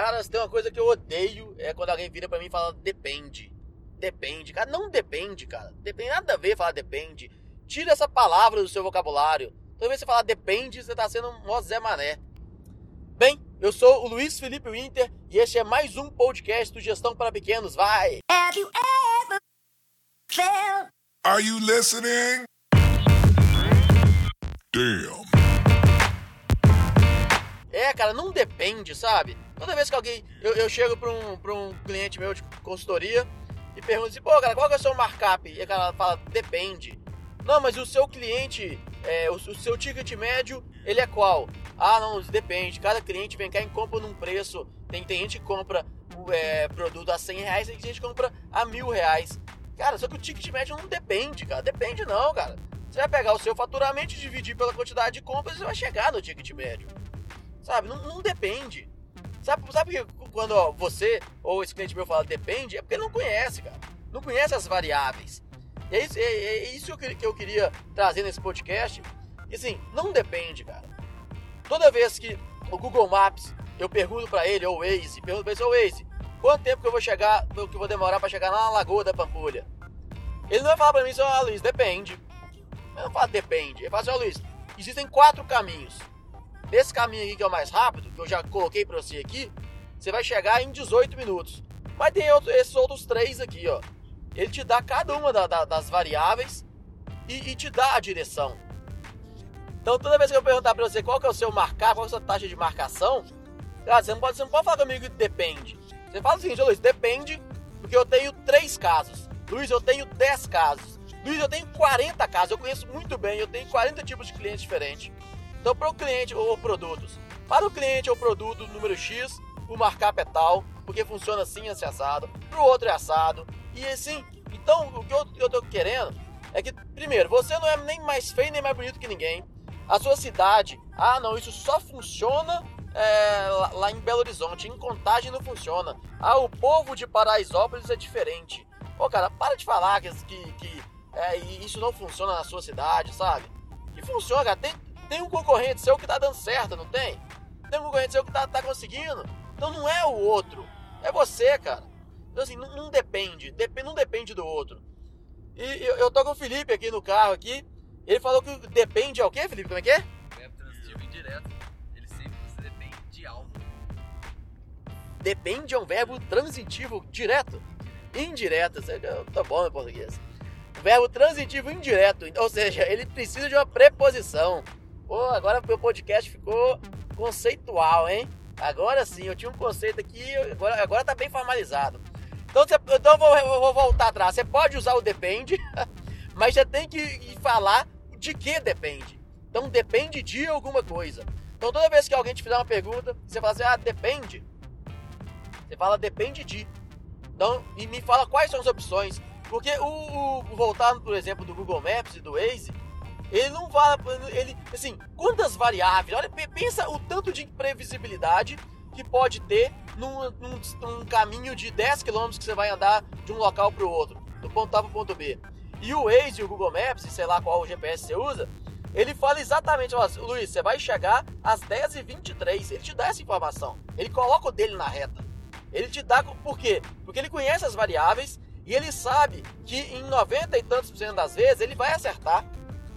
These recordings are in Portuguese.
Cara, se tem uma coisa que eu odeio é quando alguém vira pra mim e fala depende. Depende. Cara, não depende, cara. Depende nada a ver falar depende. Tira essa palavra do seu vocabulário. Toda vez que você falar depende, você tá sendo um Zé Mané. Bem, eu sou o Luiz Felipe Winter e este é mais um podcast do Gestão para Pequenos. Vai! Have you ever felt... Are you listening? Damn. É, cara, não depende, sabe? Toda vez que alguém. Eu, eu chego pra um, pra um cliente meu de consultoria e pergunto assim, pô, cara, qual que é o seu markup? E a cara fala, depende. Não, mas o seu cliente, é, o, o, seu ticket médio, ele é qual? Ah, não, depende. Cada cliente vem cá e compra num preço. Tem, tem gente que compra é, produto a 100 reais, tem gente que compra a mil reais. Cara, só que o ticket médio não depende, cara. Depende não, cara. Você vai pegar o seu faturamento e dividir pela quantidade de compras e vai chegar no ticket médio. Sabe? Não, não depende. Sabe, sabe que quando você ou esse cliente meu fala depende, é porque não conhece, cara. Não conhece as variáveis. E é isso, é, é isso que eu queria trazer nesse podcast. E assim, não depende, cara. Toda vez que o Google Maps, eu pergunto para ele, ou o Waze, pergunto pra ele, ô Waze, quanto tempo que eu vou chegar, que eu vou demorar para chegar na Lagoa da Pampulha? Ele não vai falar pra mim, ó, Luiz, depende. Ele não fala depende. Ele fala assim, ó, Luiz, existem quatro caminhos. Nesse caminho aqui que é o mais rápido, que eu já coloquei para você aqui, você vai chegar em 18 minutos. Mas tem outro, esses outros três aqui, ó. Ele te dá cada uma da, da, das variáveis e, e, te dá a direção. Então toda vez que eu perguntar para você qual que é o seu marcar, qual é a sua taxa de marcação, cara, você não pode, você não pode falar comigo que depende. Você fala o seguinte, Luiz, depende, porque eu tenho três casos. Luiz, eu tenho 10 casos. Luiz, eu tenho 40 casos. Eu conheço muito bem, eu tenho 40 tipos de clientes diferentes. Então, para o cliente ou produtos, para o cliente ou produto número X, o markup é tal, porque funciona assim, assim assado. Para o outro é assado. E assim, então o que eu, estou querendo é que, primeiro, você não é nem mais feio nem mais bonito que ninguém. A sua cidade, ah não, isso só funciona é, lá, em Belo Horizonte, em Contagem não funciona. Ah, o povo de Paraisópolis é diferente. Pô, cara, para de falar que, que, é, isso não funciona na sua cidade, sabe? Que funciona, cara. Tem, tem um concorrente seu que tá dando certo, não tem? Tem um concorrente seu que tá, tá conseguindo. Então não é o outro, é você, cara. Então assim, não, não depende, dep não depende do outro. E eu, eu tô com o Felipe aqui no carro aqui. Ele falou que depende ao quê, Felipe? Como é que é? Verbo transitivo indireto. Ele sempre você depende de algo. Depende é um verbo transitivo direto. Indireto. Tá bom em português. Verbo transitivo indireto. Ou seja, ele precisa de uma preposição. Pô, agora meu podcast ficou conceitual, hein? Agora sim, eu tinha um conceito aqui, agora, agora tá bem formalizado. Então, você, então eu, vou, eu vou voltar atrás. Você pode usar o depende, mas já tem que falar de que depende. Então depende de alguma coisa. Então toda vez que alguém te fizer uma pergunta, você fala assim, ah, depende. Você fala depende de. Então, e me fala quais são as opções. Porque o, o voltando, por exemplo, do Google Maps e do Waze, ele não fala, ele, assim, quantas variáveis? Olha, pensa o tanto de imprevisibilidade que pode ter num, num, num caminho de 10 km que você vai andar de um local para o outro, do ponto A para o ponto B. E o Waze e o Google Maps, sei lá qual GPS você usa, ele fala exatamente, ó, Luiz, você vai chegar às 10h23. Ele te dá essa informação. Ele coloca o dele na reta. Ele te dá, por quê? Porque ele conhece as variáveis e ele sabe que em 90 e tantos por cento das vezes ele vai acertar.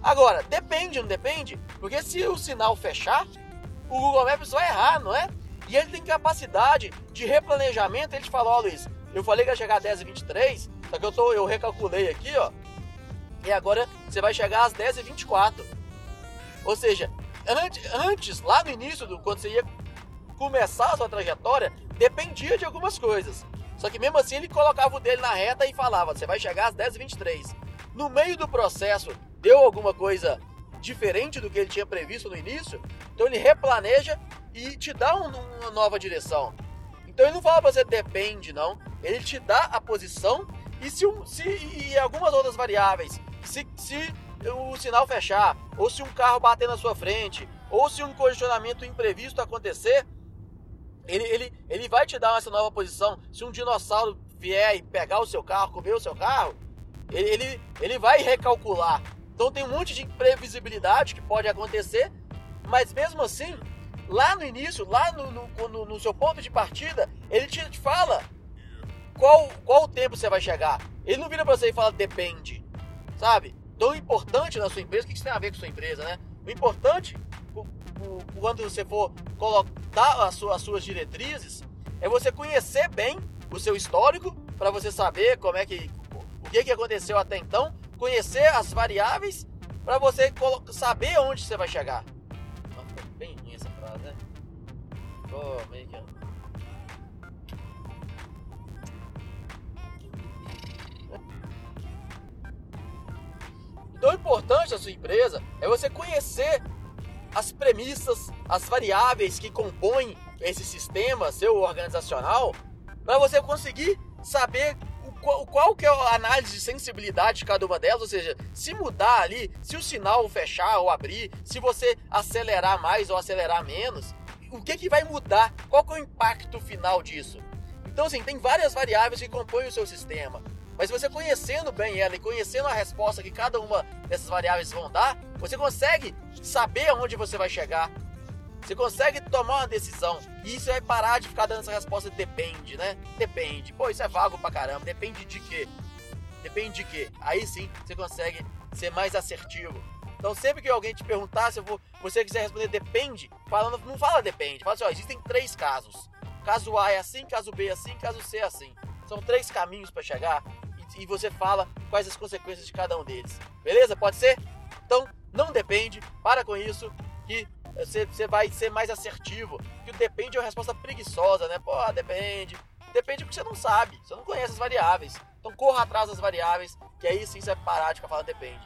Agora, depende, não depende? Porque se o sinal fechar, o Google Maps vai errar, não é? E ele tem capacidade de replanejamento. Ele te falou, ó, Luiz, eu falei que ia chegar às 10h23, só que eu, tô, eu recalculei aqui, ó. E agora você vai chegar às 10h24. Ou seja, antes, antes, lá no início, do, quando você ia começar a sua trajetória, dependia de algumas coisas. Só que mesmo assim ele colocava o dele na reta e falava: você vai chegar às 10h23. No meio do processo, deu alguma coisa diferente do que ele tinha previsto no início, então ele replaneja e te dá um, uma nova direção. Então ele não fala pra você depende, não. Ele te dá a posição e se, se e algumas outras variáveis. Se, se o sinal fechar, ou se um carro bater na sua frente, ou se um congestionamento imprevisto acontecer, ele, ele, ele vai te dar essa nova posição. Se um dinossauro vier e pegar o seu carro, comer o seu carro, ele, ele, ele vai recalcular. Então tem um monte de imprevisibilidade que pode acontecer, mas mesmo assim, lá no início, lá no, no, no, seu ponto de partida, ele te, fala qual, qual tempo você vai chegar. Ele não vira pra você e fala depende, sabe? Tão importante na sua empresa, o que isso tem a ver com sua empresa, né? O importante, quando você for colocar as suas diretrizes, é você conhecer bem o seu histórico, para você saber como é que o que, que aconteceu até então, conhecer as variáveis para você saber onde você vai chegar. Nossa, bem ruim essa frase, né? Oh, meio que... Então, o importante da sua empresa é você conhecer as premissas, as variáveis que compõem esse sistema seu organizacional, para você conseguir saber qual, qual que é a análise de sensibilidade de cada uma delas, ou seja, se mudar ali, se o sinal fechar ou abrir, se você acelerar mais ou acelerar menos, o que, que vai mudar? Qual que é o impacto final disso? Então, assim, tem várias variáveis que compõem o seu sistema. Mas você conhecendo bem ela e conhecendo a resposta que cada uma dessas variáveis vão dar, você consegue saber aonde você vai chegar. Você consegue tomar uma decisão. E isso vai parar de ficar dando essa resposta depende, né? Depende. Pô, isso é vago pra caramba. Depende de quê? Depende de quê? Aí sim você consegue ser mais assertivo. Então sempre que alguém te perguntar se você quiser responder depende, falando, não fala depende. Fala assim, ó, existem três casos. Caso A é assim, caso B é assim, caso C é assim. São três caminhos para chegar e você fala quais as consequências de cada um deles. Beleza? Pode ser? Então, não depende, para com isso, que você, você vai ser mais assertivo. Que o depende é uma resposta preguiçosa, né? Pô, depende. Depende porque você não sabe, você não conhece as variáveis. Então corra atrás das variáveis, que aí sim você vai parar de ficar falando depende.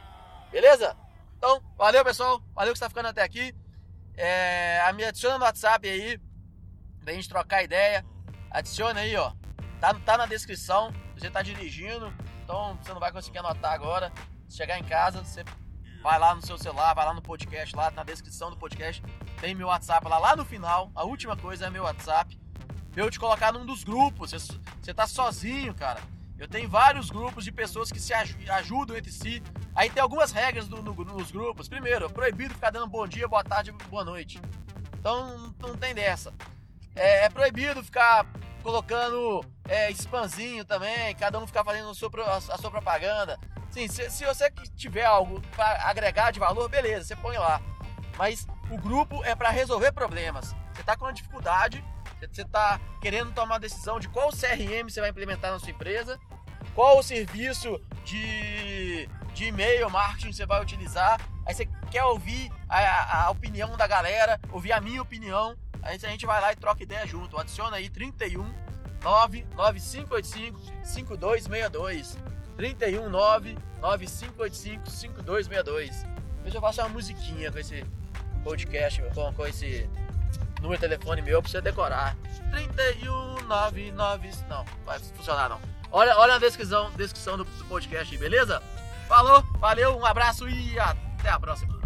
Beleza? Então, valeu pessoal, valeu que está ficando até aqui. É, me adiciona no WhatsApp aí, pra gente trocar ideia. Adiciona aí, ó. Tá, tá na descrição. Você tá dirigindo, então você não vai conseguir anotar agora. Chegar em casa, você vai lá no seu celular, vai lá no podcast, lá na descrição do podcast, tem meu WhatsApp lá, lá no final. A última coisa é meu WhatsApp. Eu te colocar num dos grupos. Você, tá sozinho, cara. Eu tenho vários grupos de pessoas que se ajudam entre si. Aí tem algumas regras do, no, nos grupos. Primeiro, é proibido ficar dando bom dia, boa tarde, boa noite. Então não tem dessa. É, é proibido ficar colocando é, spamzinho também, cada um ficar fazendo a sua, a sua propaganda. Sim, se, se você tiver algo para agregar de valor, beleza, você põe lá. Mas o grupo é para resolver problemas. Você está com uma dificuldade, você está querendo tomar uma decisão de qual CRM você vai implementar na sua empresa, qual o serviço de, de e-mail marketing você vai utilizar. Aí você quer ouvir a, a opinião da galera, ouvir a minha opinião. Aí a gente vai lá e troca ideia junto. Adiciona aí 31 99585 5262. 319 9585 5262. Depois eu faço uma musiquinha com esse podcast, com, com esse número de telefone meu pra você decorar. 31999. Não, vai funcionar não. Olha, olha na descrição, descrição do, do podcast, beleza? Falou, valeu, um abraço e até a próxima.